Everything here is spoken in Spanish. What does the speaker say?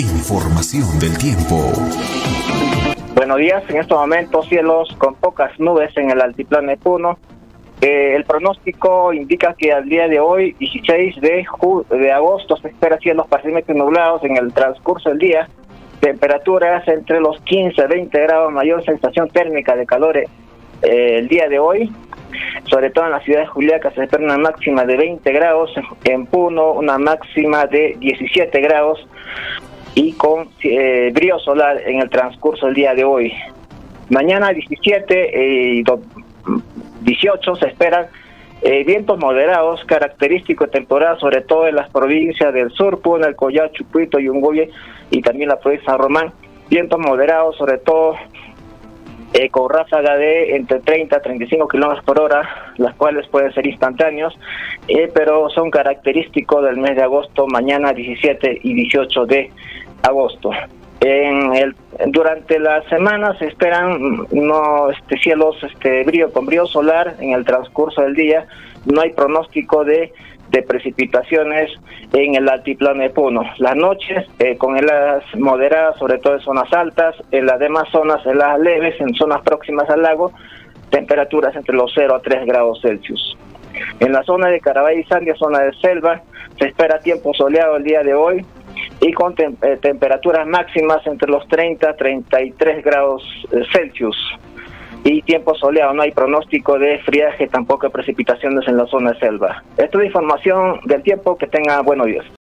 Información del tiempo. Buenos días, en estos momentos cielos con pocas nubes en el altiplano de Puno. Eh, el pronóstico indica que al día de hoy, 16 de, de agosto, se espera cielos parcialmente nublados en el transcurso del día. Temperaturas entre los 15 a 20 grados, mayor sensación térmica de calor eh, el día de hoy. Sobre todo en la ciudad de Juliaca se espera una máxima de 20 grados, en Puno una máxima de 17 grados y con eh, brío solar en el transcurso del día de hoy. Mañana 17 y 18 se esperan eh, vientos moderados, característicos de temporada, sobre todo en las provincias del sur, Puno, el Collao, Chucuito, Yunguye y también la provincia de San Román. Vientos moderados, sobre todo eh, con ráfaga de entre 30 a 35 kilómetros por hora, las cuales pueden ser instantáneos, eh, pero son característicos del mes de agosto, mañana 17 y 18 de agosto. En el, durante la semana se esperan no este cielos este brillo con brillo solar en el transcurso del día no hay pronóstico de, de precipitaciones en el altiplano de Puno. Las noches eh, con helas moderadas sobre todo en zonas altas en las demás zonas heladas leves en zonas próximas al lago temperaturas entre los 0 a 3 grados Celsius. En la zona de Carabay y Sandia zona de selva se espera tiempo soleado el día de hoy y con eh, temperaturas máximas entre los 30 a 33 grados eh, Celsius y tiempo soleado, no hay pronóstico de friaje, tampoco precipitaciones en la zona de selva. Esta es información del tiempo, que tenga buenos días.